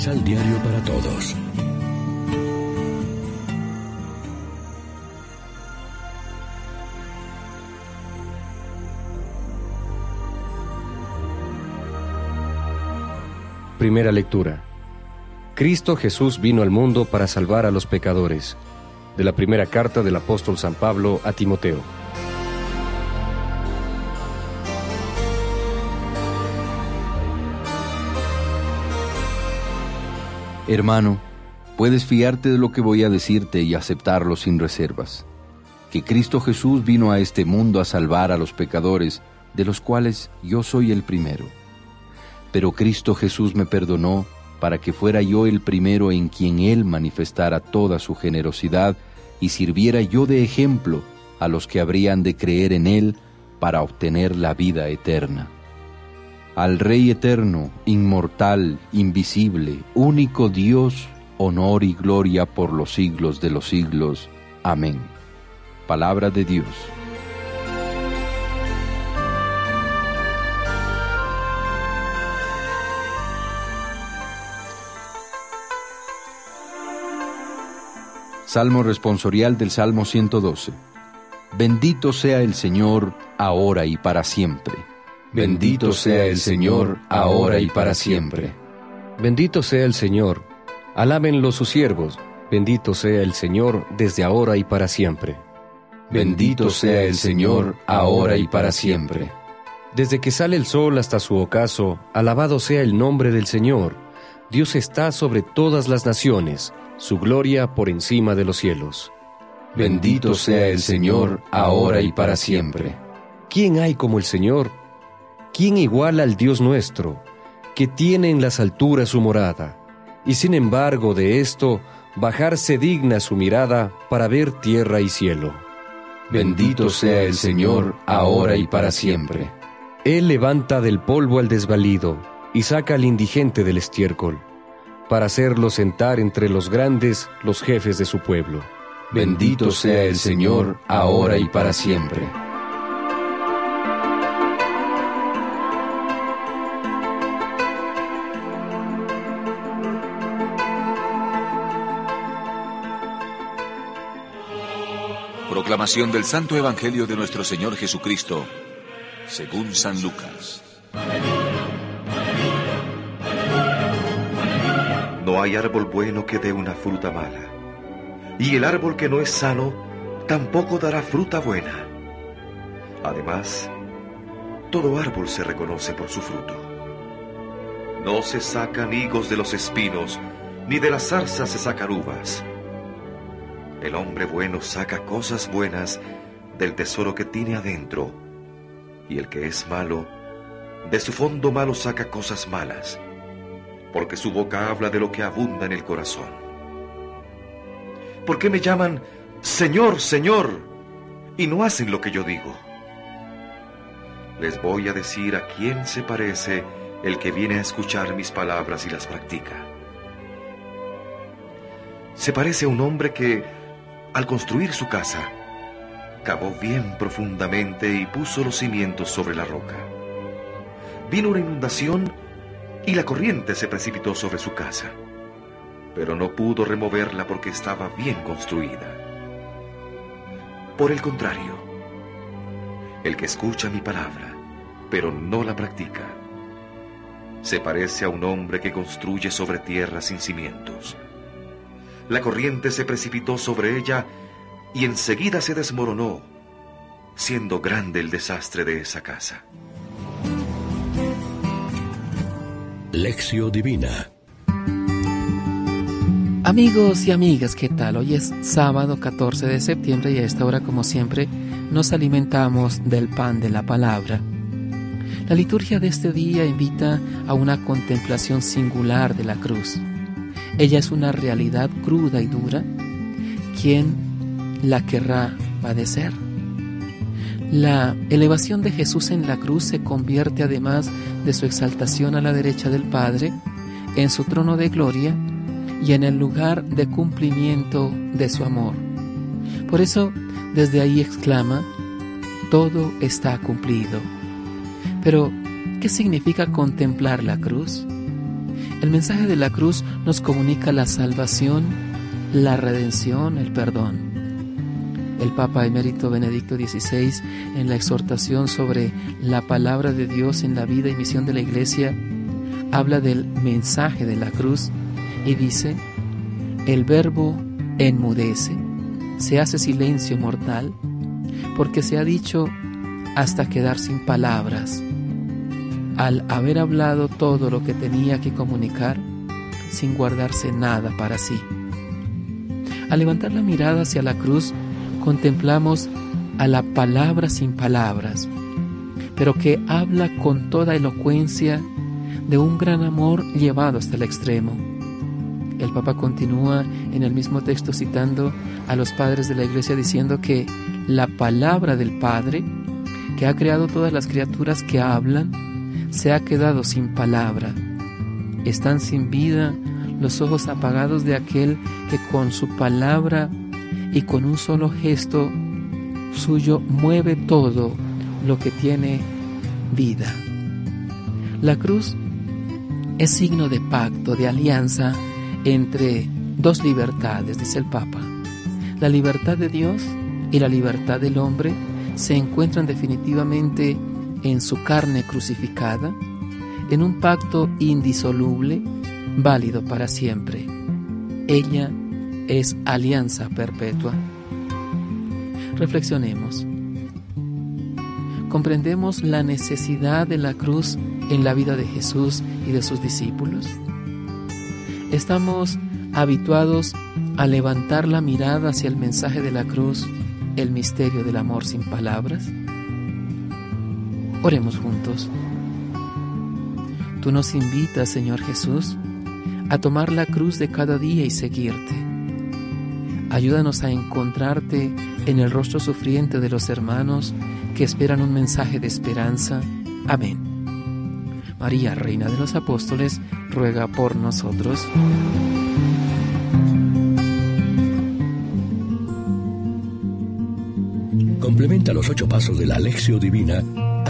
Misal Diario para Todos. Primera lectura. Cristo Jesús vino al mundo para salvar a los pecadores. De la primera carta del apóstol San Pablo a Timoteo. Hermano, puedes fiarte de lo que voy a decirte y aceptarlo sin reservas. Que Cristo Jesús vino a este mundo a salvar a los pecadores, de los cuales yo soy el primero. Pero Cristo Jesús me perdonó para que fuera yo el primero en quien Él manifestara toda su generosidad y sirviera yo de ejemplo a los que habrían de creer en Él para obtener la vida eterna al Rey eterno, inmortal, invisible, único Dios, honor y gloria por los siglos de los siglos. Amén. Palabra de Dios. Salmo responsorial del Salmo 112. Bendito sea el Señor, ahora y para siempre. Bendito sea el Señor, ahora y para siempre. Bendito sea el Señor. Alábenlo sus siervos. Bendito sea el Señor desde ahora y para siempre. Bendito sea el Señor, ahora y para siempre. Desde que sale el sol hasta su ocaso, alabado sea el nombre del Señor. Dios está sobre todas las naciones, su gloria por encima de los cielos. Bendito sea el Señor, ahora y para siempre. ¿Quién hay como el Señor? ¿Quién iguala al Dios nuestro, que tiene en las alturas su morada, y sin embargo de esto bajarse digna su mirada para ver tierra y cielo? Bendito sea el Señor, ahora y para siempre. Él levanta del polvo al desvalido, y saca al indigente del estiércol, para hacerlo sentar entre los grandes los jefes de su pueblo. Bendito sea el Señor, ahora y para siempre. Proclamación del Santo Evangelio de nuestro Señor Jesucristo, según San Lucas. No hay árbol bueno que dé una fruta mala, y el árbol que no es sano tampoco dará fruta buena. Además, todo árbol se reconoce por su fruto. No se sacan higos de los espinos, ni de las zarzas se sacan uvas. El hombre bueno saca cosas buenas del tesoro que tiene adentro, y el que es malo, de su fondo malo saca cosas malas, porque su boca habla de lo que abunda en el corazón. ¿Por qué me llaman Señor, Señor, y no hacen lo que yo digo? Les voy a decir a quién se parece el que viene a escuchar mis palabras y las practica. Se parece a un hombre que al construir su casa, cavó bien profundamente y puso los cimientos sobre la roca. Vino una inundación y la corriente se precipitó sobre su casa, pero no pudo removerla porque estaba bien construida. Por el contrario, el que escucha mi palabra, pero no la practica, se parece a un hombre que construye sobre tierra sin cimientos la corriente se precipitó sobre ella y enseguida se desmoronó, siendo grande el desastre de esa casa. Lección Divina Amigos y amigas, ¿qué tal? Hoy es sábado 14 de septiembre y a esta hora, como siempre, nos alimentamos del pan de la palabra. La liturgia de este día invita a una contemplación singular de la cruz. Ella es una realidad cruda y dura. ¿Quién la querrá padecer? La elevación de Jesús en la cruz se convierte además de su exaltación a la derecha del Padre en su trono de gloria y en el lugar de cumplimiento de su amor. Por eso desde ahí exclama, todo está cumplido. Pero, ¿qué significa contemplar la cruz? El mensaje de la cruz nos comunica la salvación, la redención, el perdón. El Papa emérito Benedicto XVI, en la exhortación sobre la palabra de Dios en la vida y misión de la Iglesia, habla del mensaje de la cruz y dice, el verbo enmudece, se hace silencio mortal, porque se ha dicho hasta quedar sin palabras, al haber hablado todo lo que tenía que comunicar, sin guardarse nada para sí. Al levantar la mirada hacia la cruz, contemplamos a la palabra sin palabras, pero que habla con toda elocuencia de un gran amor llevado hasta el extremo. El Papa continúa en el mismo texto citando a los padres de la iglesia diciendo que la palabra del Padre, que ha creado todas las criaturas que hablan, se ha quedado sin palabra. Están sin vida los ojos apagados de aquel que con su palabra y con un solo gesto suyo mueve todo lo que tiene vida. La cruz es signo de pacto, de alianza entre dos libertades, dice el Papa. La libertad de Dios y la libertad del hombre se encuentran definitivamente en su carne crucificada, en un pacto indisoluble, válido para siempre. Ella es alianza perpetua. Reflexionemos. ¿Comprendemos la necesidad de la cruz en la vida de Jesús y de sus discípulos? ¿Estamos habituados a levantar la mirada hacia el mensaje de la cruz, el misterio del amor sin palabras? Oremos juntos. Tú nos invitas, Señor Jesús, a tomar la cruz de cada día y seguirte. Ayúdanos a encontrarte en el rostro sufriente de los hermanos que esperan un mensaje de esperanza. Amén. María, Reina de los Apóstoles, ruega por nosotros. Complementa los ocho pasos de la Alexio Divina